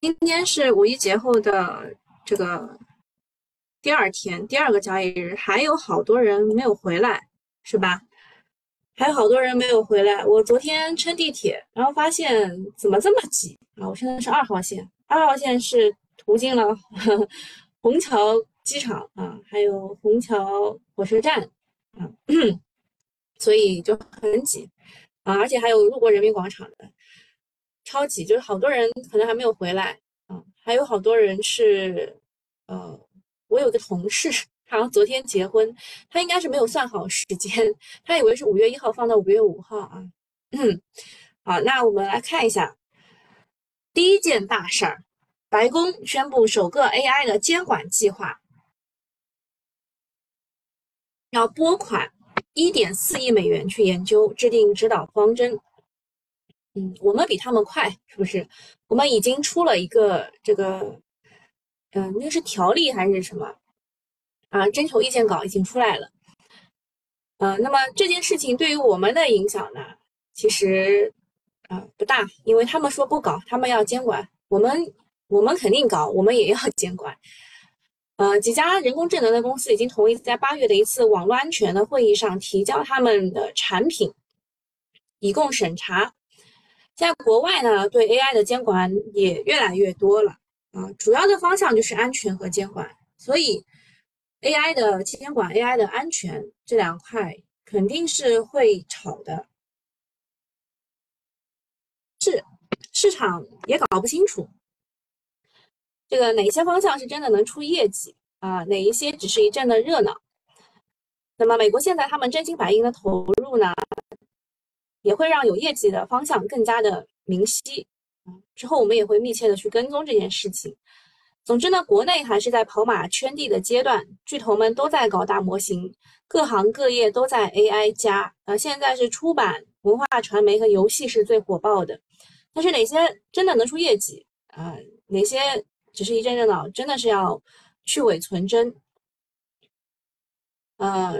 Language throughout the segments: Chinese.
今天是五一节后的这个第二天，第二个交易日，还有好多人没有回来，是吧？还有好多人没有回来。我昨天乘地铁，然后发现怎么这么挤啊？我现在是二号线，二号线是途经了 虹桥机场啊，还有虹桥火车站啊，所以就很挤啊，而且还有路过人民广场的。超级就是好多人可能还没有回来啊，还有好多人是，呃，我有个同事，好像昨天结婚，他应该是没有算好时间，他以为是五月一号放到五月五号啊。嗯，好，那我们来看一下第一件大事儿，白宫宣布首个 AI 的监管计划，要拨款一点四亿美元去研究制定指导方针。嗯，我们比他们快，是不是？我们已经出了一个这个，嗯，那是条例还是什么啊？征求意见稿已经出来了。嗯，那么这件事情对于我们的影响呢，其实啊不大，因为他们说不搞，他们要监管，我们我们肯定搞，我们也要 监管。呃，几家人工智能的公司已经同意在八月的一次网络安全的会议上提交他们的产品，以供审查。在国外呢，对 AI 的监管也越来越多了啊，主要的方向就是安全和监管，所以 AI 的监管、AI 的安全这两块肯定是会炒的，是市场也搞不清楚这个哪些方向是真的能出业绩啊，哪一些只是一阵的热闹。那么美国现在他们真金白银的投入呢？也会让有业绩的方向更加的明晰，之后我们也会密切的去跟踪这件事情。总之呢，国内还是在跑马圈地的阶段，巨头们都在搞大模型，各行各业都在 AI 加，呃，现在是出版、文化传媒和游戏是最火爆的，但是哪些真的能出业绩啊？哪些只是一阵热闹？真的是要去伪存真，呃。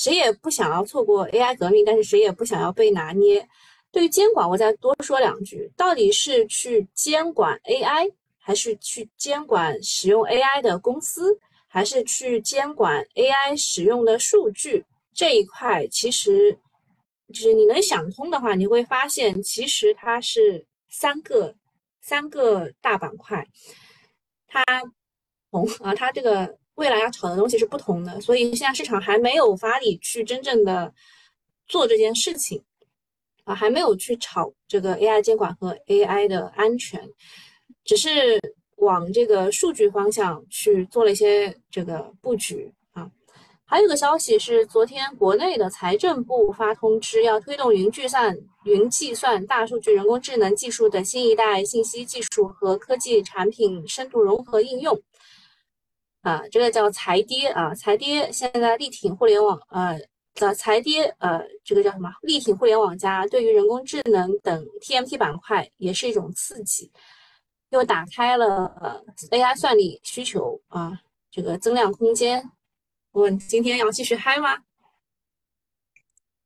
谁也不想要错过 AI 革命，但是谁也不想要被拿捏。对于监管，我再多说两句：到底是去监管 AI，还是去监管使用 AI 的公司，还是去监管 AI 使用的数据？这一块其实就是你能想通的话，你会发现其实它是三个三个大板块。它从啊，它这个。未来要炒的东西是不同的，所以现在市场还没有发力去真正的做这件事情啊，还没有去炒这个 AI 监管和 AI 的安全，只是往这个数据方向去做了一些这个布局啊。还有个消息是，昨天国内的财政部发通知，要推动云计算、云计算、大数据、人工智能技术的新一代信息技术和科技产品深度融合应用。啊，这个叫财跌啊，财跌现在力挺互联网，呃，的财跌，呃，这个叫什么？力挺互联网加，对于人工智能等 TMT 板块也是一种刺激，又打开了呃 AI 算力需求啊，这个增量空间。我今天要继续嗨吗？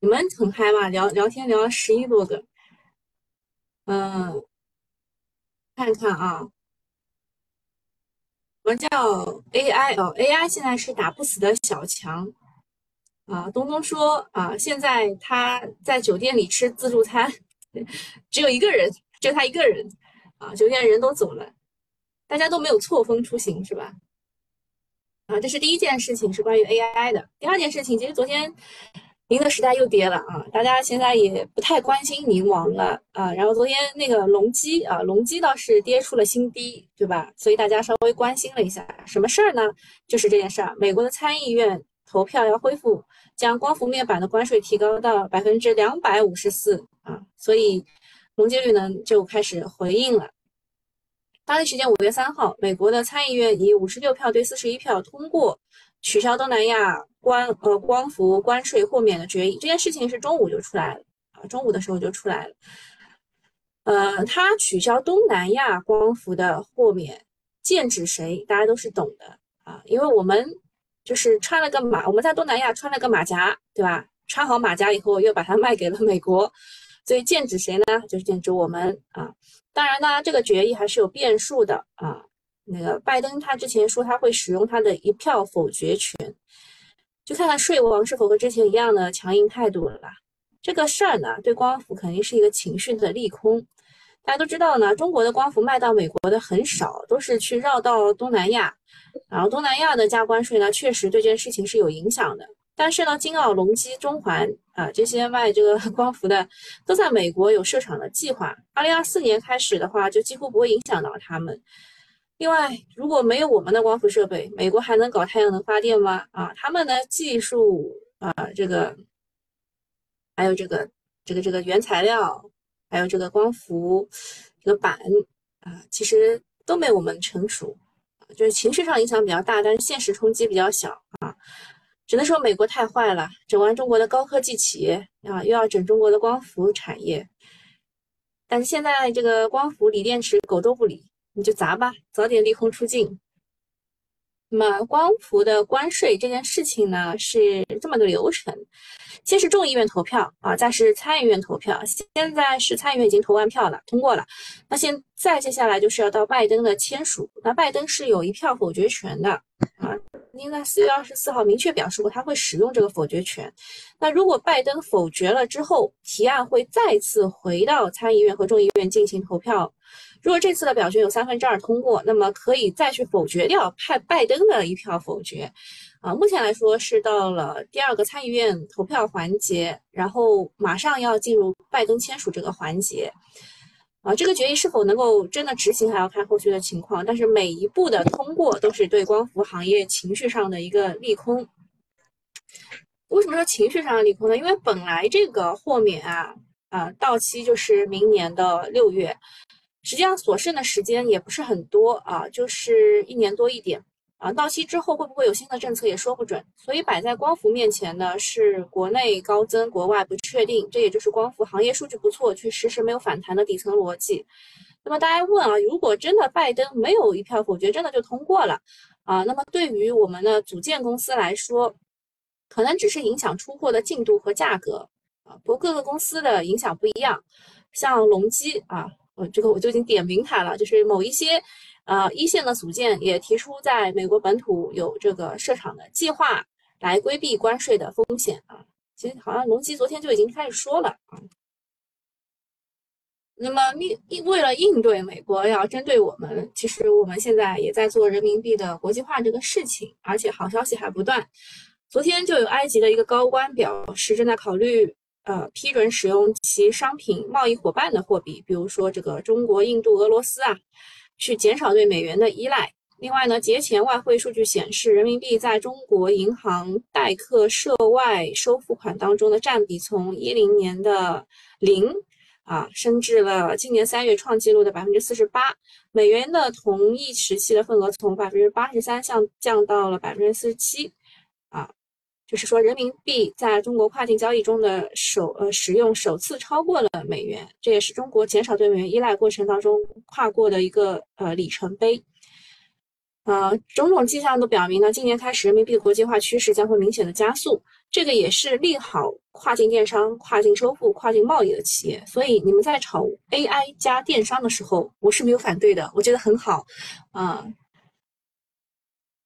你们很嗨吗？聊聊天聊了十一多个，嗯，看看啊。什么叫 AI 哦？AI 现在是打不死的小强啊！东东说啊，现在他在酒店里吃自助餐，只有一个人，就他一个人啊，酒店人都走了，大家都没有错峰出行是吧？啊，这是第一件事情，是关于 AI 的。第二件事情，其实昨天。宁的时代又跌了啊！大家现在也不太关心宁王了啊。然后昨天那个隆基啊，隆基倒是跌出了新低，对吧？所以大家稍微关心了一下，什么事儿呢？就是这件事儿，美国的参议院投票要恢复将光伏面板的关税提高到百分之两百五十四啊，所以隆基绿能就开始回应了。当地时间五月三号，美国的参议院以五十六票对四十一票通过取消东南亚。关呃光伏关税豁免的决议，这件事情是中午就出来了啊，中午的时候就出来了。呃，他取消东南亚光伏的豁免，剑指谁？大家都是懂的啊，因为我们就是穿了个马，我们在东南亚穿了个马甲，对吧？穿好马甲以后，又把它卖给了美国，所以剑指谁呢？就是剑指我们啊。当然呢，这个决议还是有变数的啊。那个拜登他之前说他会使用他的一票否决权，就看看税王是否和之前一样的强硬态度了吧。这个事儿呢，对光伏肯定是一个情绪的利空。大家都知道呢，中国的光伏卖到美国的很少，都是去绕到东南亚，然后东南亚的加关税呢，确实对这件事情是有影响的。但是呢，金奥、隆基、中环啊这些卖这个 光伏的，都在美国有设厂的计划。二零二四年开始的话，就几乎不会影响到他们。另外，如果没有我们的光伏设备，美国还能搞太阳能发电吗？啊，他们的技术啊，这个还有这个这个这个原材料。还有这个光伏，这个板啊，其实都没我们成熟，就是情绪上影响比较大，但是现实冲击比较小啊。只能说美国太坏了，整完中国的高科技企业啊，又要整中国的光伏产业。但是现在这个光伏锂电池狗都不理，你就砸吧，早点利空出尽。那么光伏的关税这件事情呢，是这么个流程。先是众议院投票啊，再是参议院投票。现在是参议院已经投完票了，通过了。那现在接下来就是要到拜登的签署。那拜登是有一票否决权的啊，应该四月二十四号明确表示过他会使用这个否决权。那如果拜登否决了之后，提案会再次回到参议院和众议院进行投票。如果这次的表决有三分之二通过，那么可以再去否决掉派拜登的一票否决，啊，目前来说是到了第二个参议院投票环节，然后马上要进入拜登签署这个环节，啊，这个决议是否能够真的执行还要看后续的情况，但是每一步的通过都是对光伏行业情绪上的一个利空。为什么说情绪上的利空呢？因为本来这个豁免啊，啊，到期就是明年的六月。实际上所剩的时间也不是很多啊，就是一年多一点啊。到期之后会不会有新的政策也说不准，所以摆在光伏面前呢是国内高增，国外不确定，这也就是光伏行业数据不错却迟迟没有反弹的底层逻辑。那么大家问啊，如果真的拜登没有一票否决，真的就通过了啊？那么对于我们的组件公司来说，可能只是影响出货的进度和价格啊。不过各个公司的影响不一样，像隆基啊。呃，这个我就已经点名它了，就是某一些，呃，一线的组件也提出在美国本土有这个设厂的计划，来规避关税的风险啊。其实好像隆基昨天就已经开始说了啊。那么应应为了应对美国要针对我们，其实我们现在也在做人民币的国际化这个事情，而且好消息还不断。昨天就有埃及的一个高官表示正在考虑。呃，批准使用其商品贸易伙伴的货币，比如说这个中国、印度、俄罗斯啊，去减少对美元的依赖。另外呢，节前外汇数据显示，人民币在中国银行代客涉外收付款当中的占比从一零年的零啊，升至了今年三月创纪录的百分之四十八。美元的同一时期的份额从百分之八十三降降到了百分之四十七。就是说，人民币在中国跨境交易中的首呃使用首次超过了美元，这也是中国减少对美元依赖过程当中跨过的一个呃里程碑。呃，种种迹象都表明呢，今年开始人民币国际化趋势将会明显的加速，这个也是利好跨境电商、跨境收付、跨境贸易的企业。所以你们在炒 AI 加电商的时候，我是没有反对的，我觉得很好，啊。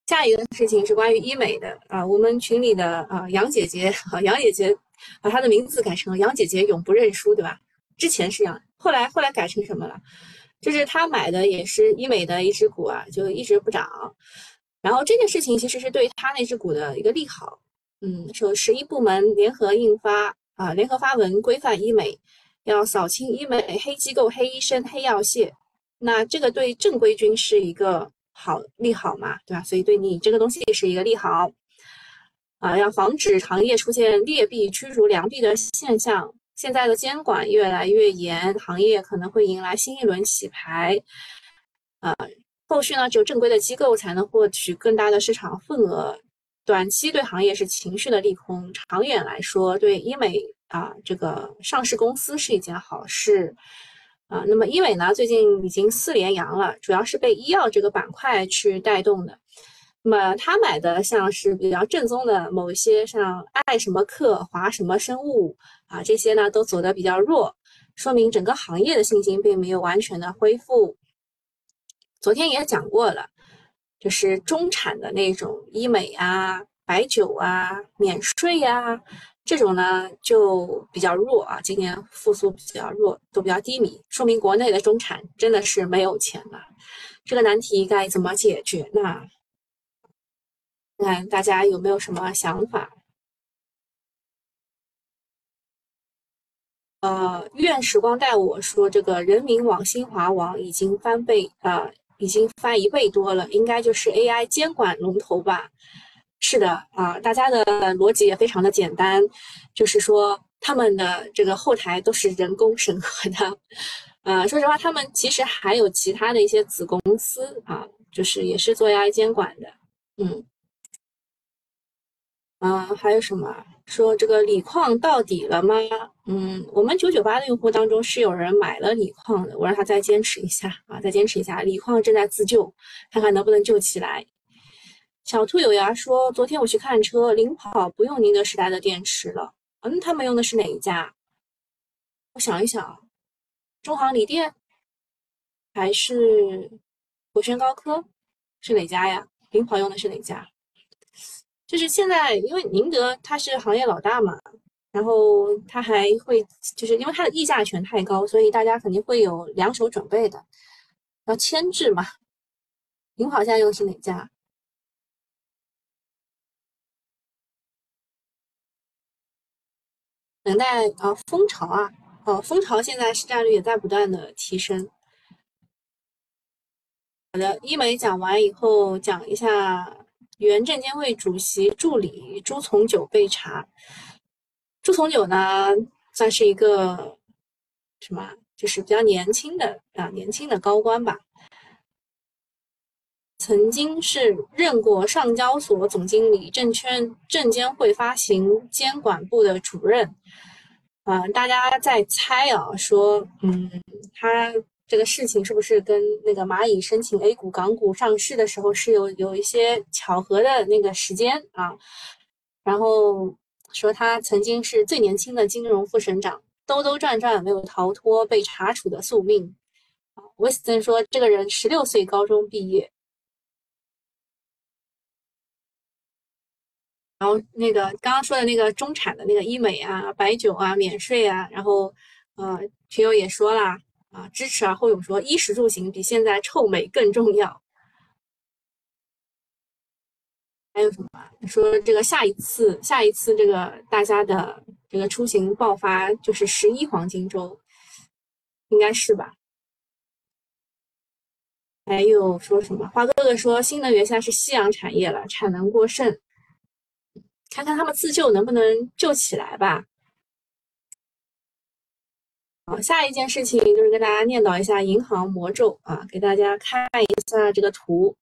下一个事情是关于医美的啊，我们群里的啊杨姐姐啊 杨姐姐把她的名字改成杨姐姐永不认输，对吧？之前是杨，后来后来改成什么了？就是她买的也是医美的一只股啊，就一直不涨。然后这件事情其实是对她那只股的一个利好。嗯，说十一部门联合印发啊联合发文规范医美，要扫清医美黑机构、黑医生、黑药械。那这个对正规军是一个。好利好嘛，对吧？所以对你这个东西是一个利好啊，要防止行业出现劣币驱逐良币的现象。现在的监管越来越严，行业可能会迎来新一轮洗牌啊。后续呢，只有正规的机构才能获取更大的市场份额。短期对行业是情绪的利空，长远来说，对医美啊这个上市公司是一件好事。啊，那么医美呢，最近已经四连阳了，主要是被医药这个板块去带动的。那么他买的像是比较正宗的某一些，像爱什么克、华什么生物啊，这些呢都走的比较弱。说明整个行业的信心并没有完全的恢复。昨天也讲过了，就是中产的那种医美啊、白酒啊、免税呀，这种呢就比较弱啊，今年复苏比较弱，都比较低迷，说明国内的中产真的是没有钱了。这个难题该怎么解决呢？看大家有没有什么想法？呃，愿时光带我说，这个人民网、新华网已经翻倍啊，已经翻一倍多了，应该就是 AI 监管龙头吧？是的啊，大家的逻辑也非常的简单，就是说他们的这个后台都是人工审核的。呃，说实话，他们其实还有其他的一些子公司啊，就是也是做 AI 监管的，嗯。啊，还有什么说这个锂矿到底了吗？嗯，我们九九八的用户当中是有人买了锂矿的，我让他再坚持一下啊，再坚持一下，锂矿正在自救，看看能不能救起来。小兔有牙说，昨天我去看车，领跑不用宁德时代的电池了。嗯，他们用的是哪一家？我想一想，中航锂电还是国轩高科是哪家呀？领跑用的是哪家？就是现在，因为宁德它是行业老大嘛，然后它还会，就是因为它的议价权太高，所以大家肯定会有两手准备的，要牵制嘛。领跑现在用的是哪家？等待啊，蜂巢啊，哦，蜂巢现在市占率也在不断的提升。好的，医美讲完以后，讲一下。原证监会主席助理朱从九被查，朱从九呢算是一个什么？就是比较年轻的啊，年轻的高官吧。曾经是任过上交所总经理、证券证监会发行监管部的主任。嗯，大家在猜啊，说嗯，他。这个事情是不是跟那个蚂蚁申请 A 股、港股上市的时候是有有一些巧合的那个时间啊？然后说他曾经是最年轻的金融副省长，兜兜转转没有逃脱被查处的宿命。啊，威斯森说这个人十六岁高中毕业，然后那个刚刚说的那个中产的那个医美啊、白酒啊、免税啊，然后呃，群友也说了。啊，支持啊！后勇说，衣食住行比现在臭美更重要。还有什么？说这个下一次，下一次这个大家的这个出行爆发就是十一黄金周，应该是吧？还有说什么？花哥哥说，新能源现在是夕阳产业了，产能过剩，看看他们自救能不能救起来吧。好，下一件事情就是跟大家念叨一下银行魔咒啊，给大家看一下这个图。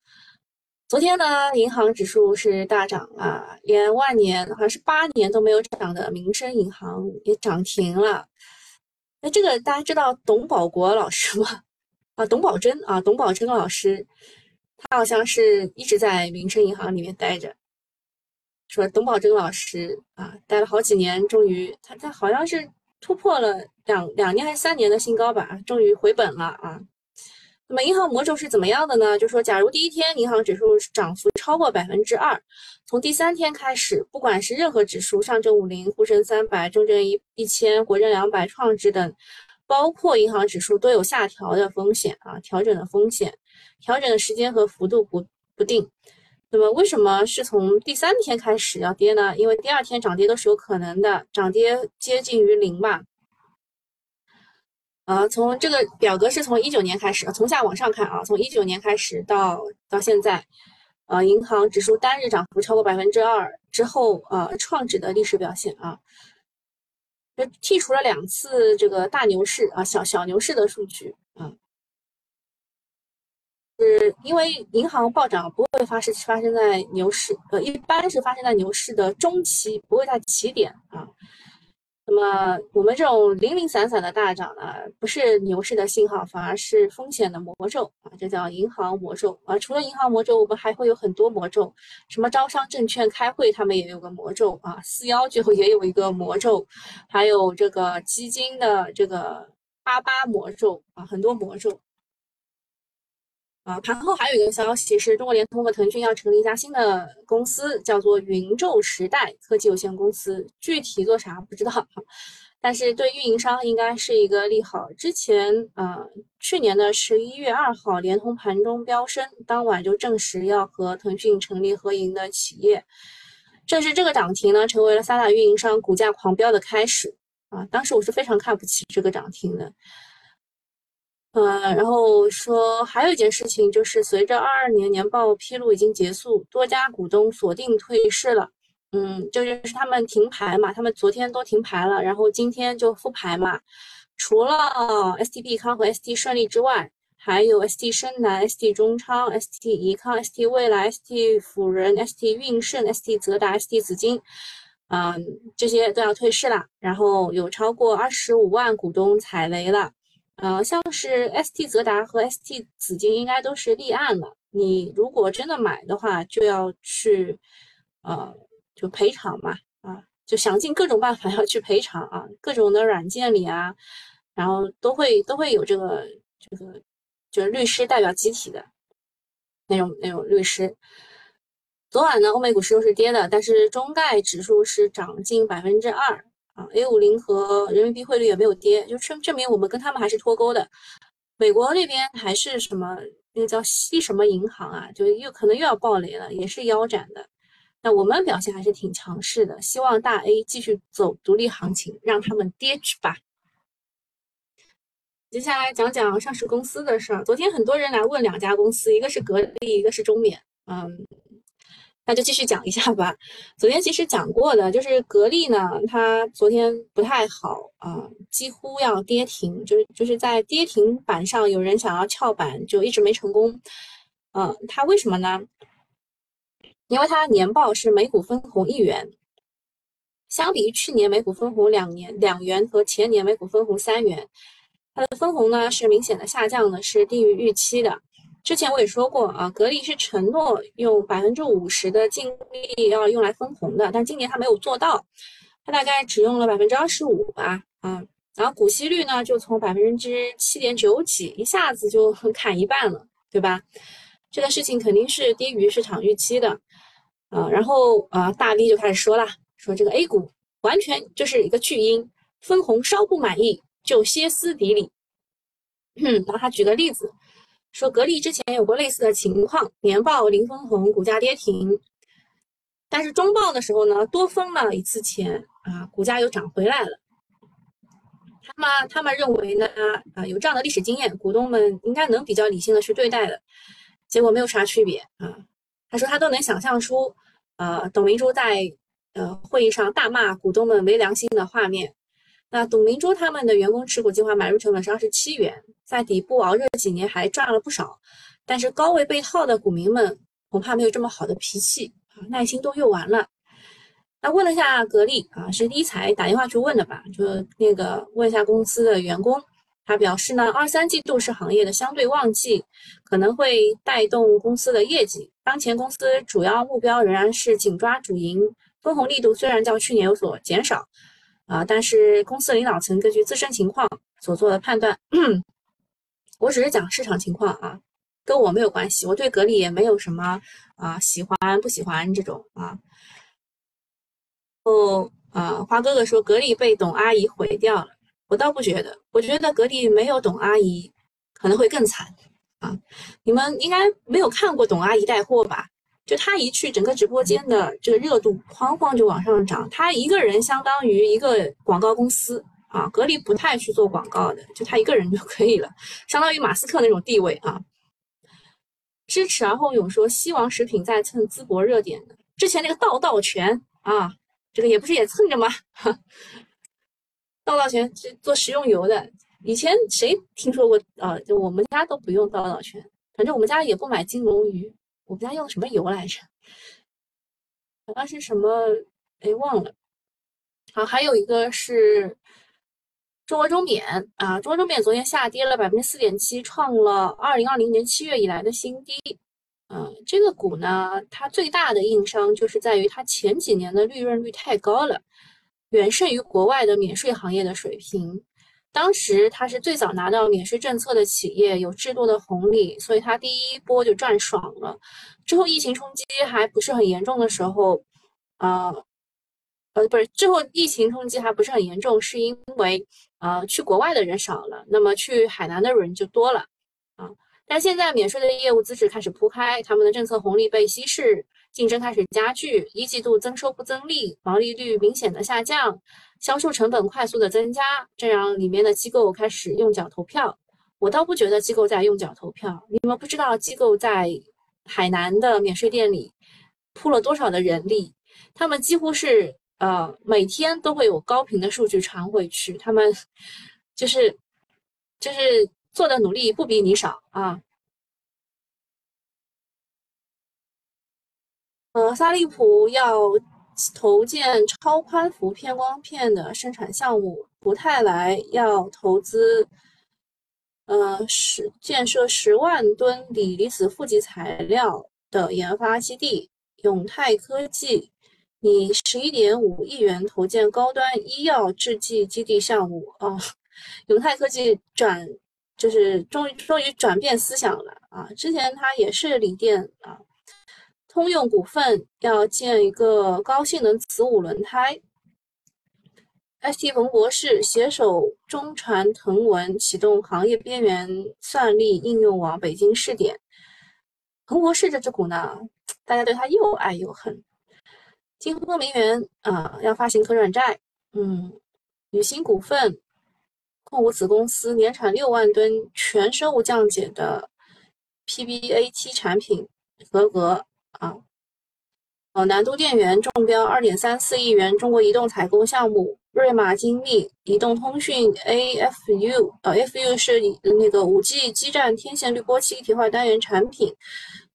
昨天呢，银行指数是大涨啊，连万年好像是八年都没有涨的民生银行也涨停了。那这个大家知道董保国老师吗？啊，董宝珍啊，董宝珍老师，他好像是一直在民生银行里面待着。说董宝珍老师啊，待了好几年，终于他他好像是。突破了两两年还是三年的新高吧，终于回本了啊！那么银行魔咒是怎么样的呢？就说假如第一天银行指数涨幅超过百分之二，从第三天开始，不管是任何指数，上证五零、沪深三百、中证一一千、国证两百、创指等，包括银行指数都有下调的风险啊，调整的风险，调整的时间和幅度不不定。那么为什么是从第三天开始要跌呢？因为第二天涨跌都是有可能的，涨跌接近于零吧。啊，从这个表格是从一九年开始，从下往上看啊，从一九年开始到到现在，呃，银行指数单日涨幅超过百分之二之后，呃，创指的历史表现啊，剔除了两次这个大牛市啊，小小牛市的数据。是因为银行暴涨不会发生发生在牛市，呃，一般是发生在牛市的中期，不会在起点啊。那么我们这种零零散散的大涨呢，不是牛市的信号，反而是风险的魔咒啊，这叫银行魔咒啊。除了银行魔咒，我们还会有很多魔咒，什么招商证券开会，他们也有个魔咒啊，四幺最后也有一个魔咒，还有这个基金的这个八八魔咒啊，很多魔咒。啊，盘后还有一个消息是，中国联通和腾讯要成立一家新的公司，叫做云宙时代科技有限公司，具体做啥不知道哈，但是对运营商应该是一个利好。之前啊，去年的十一月二号，联通盘中飙升，当晚就证实要和腾讯成立合营的企业，正是这个涨停呢，成为了三大运营商股价狂飙的开始啊。当时我是非常看不起这个涨停的。呃，然后说还有一件事情，就是随着二二年年报披露已经结束，多家股东锁定退市了。嗯，这就是他们停牌嘛，他们昨天都停牌了，然后今天就复牌嘛。除了 ST 必康和 ST 顺利之外，还有 ST 深南、ST 中昌、ST 宜康、ST 未来、ST 辅仁、ST 运盛、ST 泽达、ST 紫金，嗯，这些都要退市了。然后有超过二十五万股东踩雷了。呃，像是 ST 泽达和 ST 紫金应该都是立案了。你如果真的买的话，就要去，呃，就赔偿嘛，啊，就想尽各种办法要去赔偿啊，各种的软件里啊，然后都会都会有这个这个，就是律师代表集体的那种那种律师。昨晚呢，欧美股市都是跌的，但是中概指数是涨近百分之二。啊，A 五零和人民币汇率也没有跌，就证证明我们跟他们还是脱钩的。美国那边还是什么那个叫西什么银行啊，就又可能又要暴雷了，也是腰斩的。那我们表现还是挺强势的，希望大 A 继续走独立行情，让他们跌去吧。接下来讲讲上市公司的事儿。昨天很多人来问两家公司，一个是格力，一个是中免，嗯。那就继续讲一下吧。昨天其实讲过的，就是格力呢，它昨天不太好啊，几乎要跌停，就是就是在跌停板上有人想要翘板，就一直没成功。嗯，它为什么呢？因为它年报是每股分红一元，相比于去年每股分红两年两元和前年每股分红三元，它的分红呢是明显的下降的，是低于预期的。之前我也说过啊，格力是承诺用百分之五十的净利要用来分红的，但今年它没有做到，它大概只用了百分之二十五吧，啊，然后股息率呢就从百分之七点九几一下子就砍一半了，对吧？这个事情肯定是低于市场预期的，啊，然后啊大 V 就开始说了，说这个 A 股完全就是一个巨婴，分红稍不满意就歇斯底里，然后他举个例子。说格力之前有过类似的情况，年报零分红，股价跌停，但是中报的时候呢，多分了一次钱啊，股价又涨回来了。他们他们认为呢，啊有这样的历史经验，股东们应该能比较理性的去对待的，结果没有啥区别啊。他说他都能想象出，呃，董明珠在呃会议上大骂股东们没良心的画面。那董明珠他们的员工持股计划买入成本是二十七元，在底部熬热几年还赚了不少，但是高位被套的股民们恐怕没有这么好的脾气啊，耐心都用完了。那问了一下格力啊，是第一财打电话去问的吧？就那个问一下公司的员工，他表示呢，二三季度是行业的相对旺季，可能会带动公司的业绩。当前公司主要目标仍然是紧抓主营，分红力度虽然较去年有所减少。啊，但是公司领导层根据自身情况所做的判断，我只是讲市场情况啊，跟我没有关系。我对格力也没有什么啊喜欢不喜欢这种啊。哦，啊，花哥哥说格力被董阿姨毁掉了，我倒不觉得，我觉得格力没有董阿姨可能会更惨啊。你们应该没有看过董阿姨带货吧？就他一去，整个直播间的这个热度哐哐就往上涨。他一个人相当于一个广告公司啊，格力不太去做广告的，就他一个人就可以了，相当于马斯克那种地位啊。知耻而后勇说西王食品在蹭淄博热点之前那个道道全啊，这个也不是也蹭着吗？道道全是做食用油的，以前谁听说过啊？就我们家都不用道道全，反正我们家也不买金龙鱼。我们家用什么油来着？好像是什么，哎，忘了。好，还有一个是中国中免啊，中国中免昨天下跌了百分之四点七，创了二零二零年七月以来的新低。嗯，这个股呢，它最大的硬伤就是在于它前几年的利润率太高了，远胜于国外的免税行业的水平。当时它是最早拿到免税政策的企业，有制度的红利，所以它第一波就赚爽了。之后疫情冲击还不是很严重的时候，啊，呃，不是，之后疫情冲击还不是很严重，是因为呃去国外的人少了，那么去海南的人就多了啊。但现在免税的业务资质开始铺开，他们的政策红利被稀释。竞争开始加剧，一季度增收不增利，毛利率明显的下降，销售成本快速的增加，这让里面的机构开始用脚投票。我倒不觉得机构在用脚投票，你们不知道机构在海南的免税店里铺了多少的人力，他们几乎是呃每天都会有高频的数据传回去，他们 就是就是做的努力不比你少啊。呃，萨利普要投建超宽幅偏光片的生产项目，福泰来要投资，呃，十建设十万吨锂离子负极材料的研发基地，永泰科技以十一点五亿元投建高端医药制剂基地项目啊，永泰科技转就是终于终于转变思想了啊，之前它也是锂电啊。通用股份要建一个高性能磁五轮胎。ST 冯博士携手中传腾文启动行业边缘算力应用网北京试点。彭博士这只股呢，大家对它又爱又恨。金丰名源啊要发行可转债。嗯，宇鑫股份控股子公司年产六万吨全生物降解的 PBAT 产品合格。啊，哦，南都电源中标二点三四亿元中国移动采购项目，瑞玛精密移动通讯 AFU，呃，FU 是那个五 G 基站天线滤波器一体化单元产品，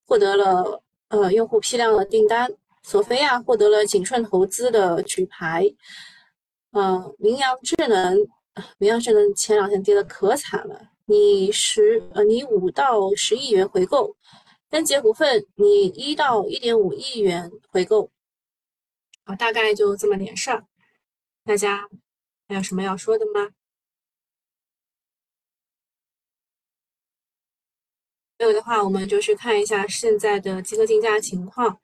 获得了呃用户批量的订单。索菲亚获得了景顺投资的举牌。嗯，明阳智能，明阳智能前两天跌的可惨了，你十呃你五到十亿元回购。分捷股份，你一到一点五亿元回购，啊，大概就这么点事儿。大家还有什么要说的吗？没有的话，我们就去看一下现在的集合竞价情况。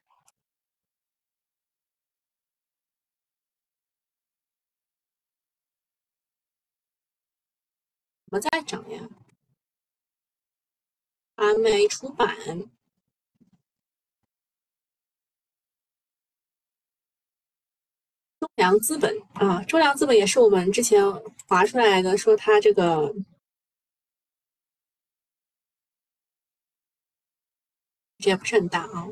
怎么在涨呀？传媒出版。中粮资本啊，中粮资本也是我们之前划出来的，说它这个也不是很大啊。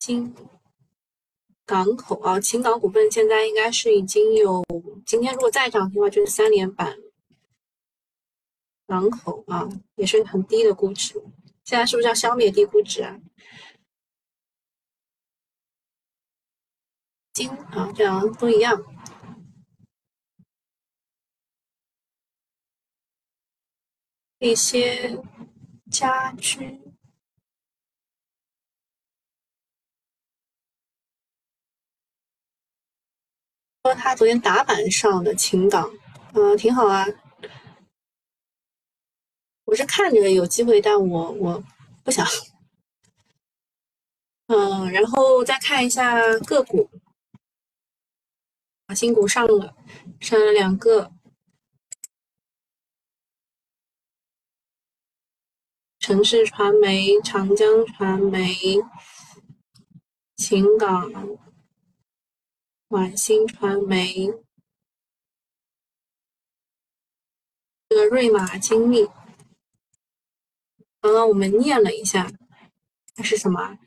新港口啊，秦港股份现在应该是已经有，今天如果再涨停的话，就是三连板。港口啊，也是很低的估值，现在是不是要消灭低估值啊？金啊，这样都一样。一些家居，说他昨天打板上的秦港，嗯，挺好啊。我是看着有机会，但我我不想。嗯，然后再看一下个股。新股上了，上了两个，城市传媒、长江传媒、秦港、晚星传媒，这个瑞玛精密，刚刚我们念了一下，它是什么？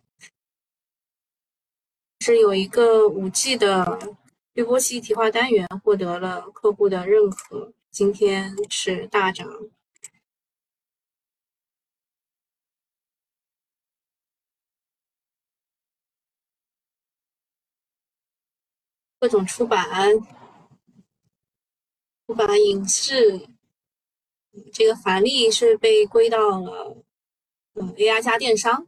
是有一个五 G 的。滤波器一体化单元获得了客户的认可，今天是大涨。各种出版、出版影视，这个返利是被归到了嗯 AI 加电商。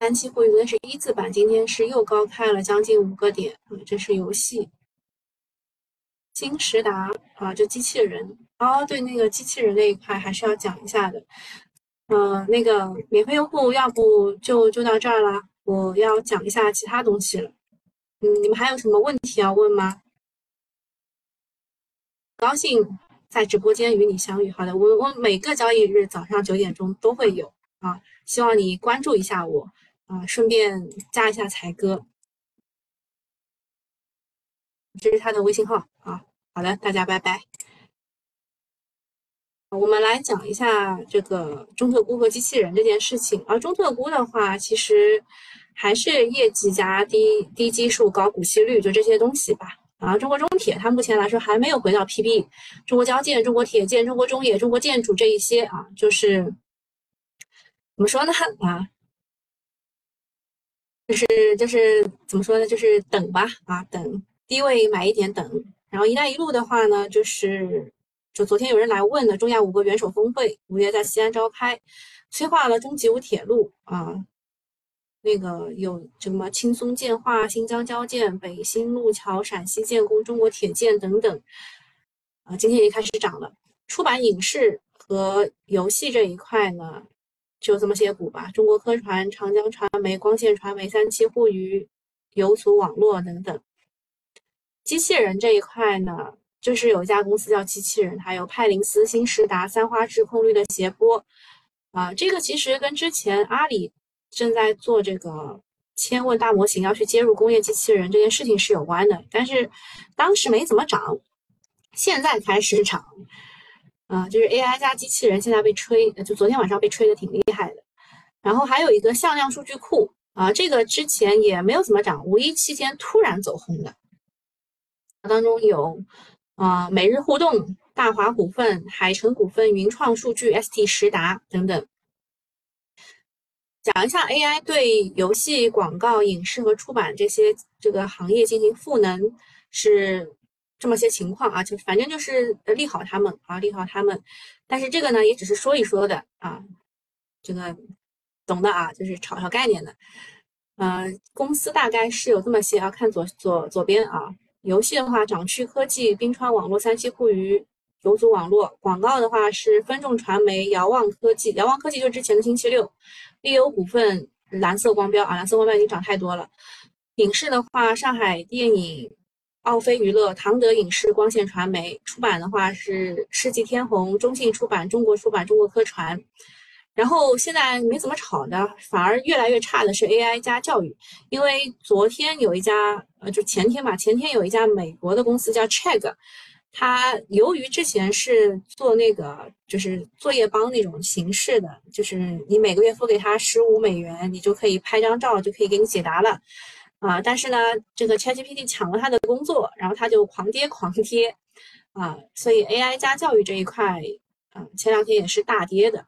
三七互娱昨天是一字板，今天是又高开了将近五个点。嗯，这是游戏。金石达啊，就机器人哦，对，那个机器人那一块还是要讲一下的。嗯，那个免费用户，要不就就到这儿了。我要讲一下其他东西了。嗯，你们还有什么问题要问吗？高兴在直播间与你相遇。好的，我我每个交易日早上九点钟都会有啊，希望你关注一下我啊，顺便加一下才哥，这是他的微信号啊。好的，大家拜拜。我们来讲一下这个中特估和机器人这件事情。而中特估的话，其实还是业绩加低低基数、高股息率，就这些东西吧。啊，中国中铁它目前来说还没有回到 PB。中国交建、中国铁建、中国中冶、中国建筑这一些啊，就是怎么说呢？啊，就是就是怎么说呢？就是等吧，啊，等低位买一点等。然后“一带一路”的话呢，就是。就昨天有人来问的，中亚五国元首峰会五月在西安召开，催化了中吉乌铁路啊，那个有什么青松建化、新疆交建、北新路桥、陕西建工、中国铁建等等啊，今天已经开始涨了。出版影视和游戏这一块呢，就这么些股吧，中国科传、长江传媒、光线传媒、三七互娱、游族网络等等。机器人这一块呢？就是有一家公司叫机器人，还有派灵思、新时达、三花智控绿的斜波，啊，这个其实跟之前阿里正在做这个千问大模型要去接入工业机器人这件事情是有关的，但是当时没怎么涨，现在开始涨，啊，就是 AI 加机器人现在被吹，就昨天晚上被吹的挺厉害的，然后还有一个向量数据库，啊，这个之前也没有怎么涨，五一期间突然走红的，当中有。啊，每日互动、大华股份、海城股份、云创数据、ST 实达等等，讲一下 AI 对游戏、广告、影视和出版这些这个行业进行赋能是这么些情况啊，就反正就是利好他们啊，利好他们。但是这个呢，也只是说一说的啊，这个懂的啊，就是炒炒概念的。呃，公司大概是有这么些啊，看左左左边啊。游戏的话，掌趣科技、冰川网络、三七互娱、游族网络；广告的话是分众传媒、遥望科技。遥望科技就是之前的星期六。利优股份、蓝色光标啊，蓝色光标已经涨太多了。影视的话，上海电影、奥飞娱乐、唐德影视、光线传媒。出版的话是世纪天虹、中信出版、中国出版、中国科传。然后现在没怎么炒的，反而越来越差的是 AI 加教育，因为昨天有一家，呃，就前天吧，前天有一家美国的公司叫 Chegg，它由于之前是做那个就是作业帮那种形式的，就是你每个月付给他十五美元，你就可以拍张照就可以给你解答了，啊，但是呢，这个 ChatGPT 抢了他的工作，然后他就狂跌狂跌，啊，所以 AI 加教育这一块，啊，前两天也是大跌的。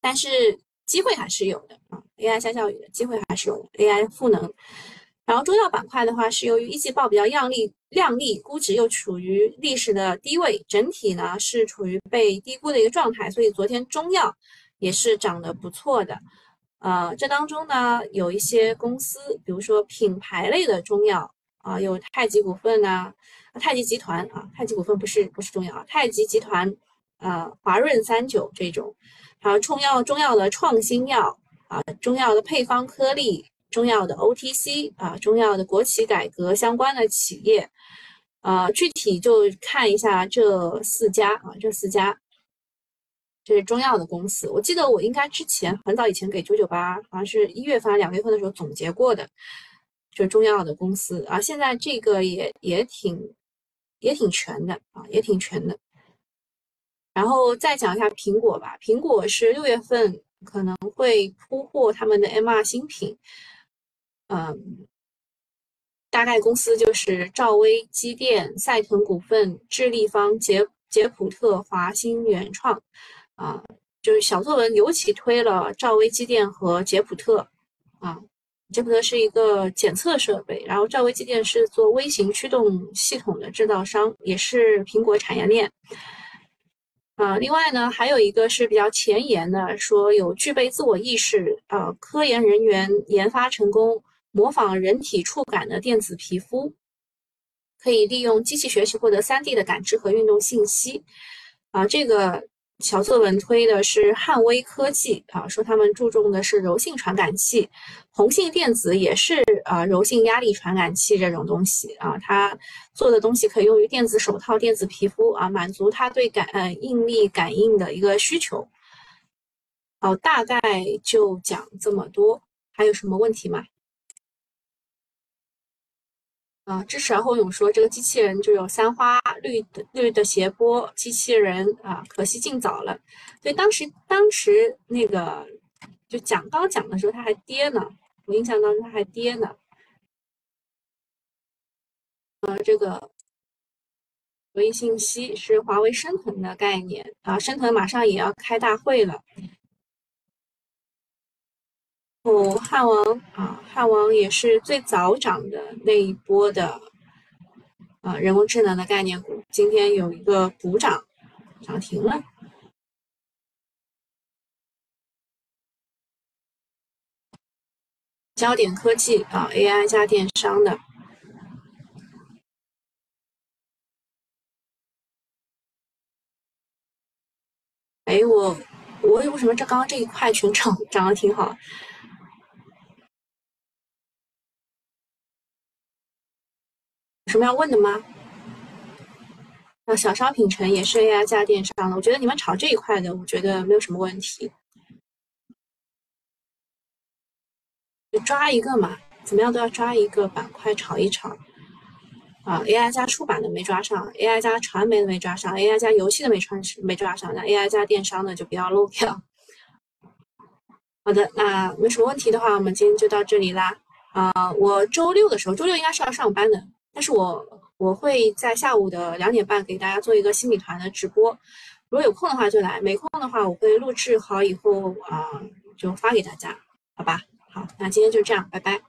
但是机会还是有的啊，AI 加教育的机会还是有的，AI 赋能。然后中药板块的话，是由于一季报比较靓丽，靓丽估值又处于历史的低位，整体呢是处于被低估的一个状态，所以昨天中药也是涨得不错的。呃，这当中呢有一些公司，比如说品牌类的中药啊，有太极股份呐，太极集团啊，太极股份不是不是中药啊，太极集团，呃，华润三九这种。还有中药、中药的创新药啊，中药的配方颗粒、中药的 OTC 啊，中药的国企改革相关的企业，啊，具体就看一下这四家啊，这四家，这是中药的公司。我记得我应该之前很早以前给九九八，好像是一月份、两月份的时候总结过的，就是中药的公司啊。现在这个也也挺也挺全的啊，也挺全的。然后再讲一下苹果吧。苹果是六月份可能会铺货他们的 MR 新品，嗯，大概公司就是兆威机电、赛腾股份、智立方、捷捷普特、华星原创，啊，就是小作文尤其推了兆威机电和捷普特，啊，捷普特是一个检测设备，然后兆威机电是做微型驱动系统的制造商，也是苹果产业链。啊，另外呢，还有一个是比较前沿的，说有具备自我意识啊，科研人员研发成功模仿人体触感的电子皮肤，可以利用机器学习获得 3D 的感知和运动信息。啊，这个小作文推的是汉威科技啊，说他们注重的是柔性传感器，宏信电子也是啊，柔性压力传感器这种东西啊，它做的东西可以用于电子手套、电子皮肤啊，满足它对感呃应力感应的一个需求。好，大概就讲这么多，还有什么问题吗？啊，支持而后勇说这个机器人就有三花绿的绿的斜波机器人啊，可惜尽早了。所以当时当时那个就讲刚讲的时候，它还跌呢，我印象当中它还跌呢。呃，这个唯一信息是华为升腾的概念啊，升腾马上也要开大会了。哦，汉王啊，汉王也是最早涨的那一波的啊，人工智能的概念股，今天有一个补涨，涨停了。焦点科技啊，AI 加电商的。哎，我我为什么这刚刚这一块全涨涨得挺好？什么要问的吗？那小商品城也是 AI 加电商的，我觉得你们炒这一块的，我觉得没有什么问题。就抓一个嘛，怎么样都要抓一个板块炒一炒。啊，AI 加出版的没抓上，AI 加传媒的没抓上，AI 加游戏的没穿没抓上，那 AI 加电商的就不要漏掉。好的，那没什么问题的话，我们今天就到这里啦。啊，我周六的时候，周六应该是要上班的。但是我我会在下午的两点半给大家做一个新米团的直播，如果有空的话就来，没空的话我会录制好以后啊就发给大家，好吧？好，那今天就这样，拜拜。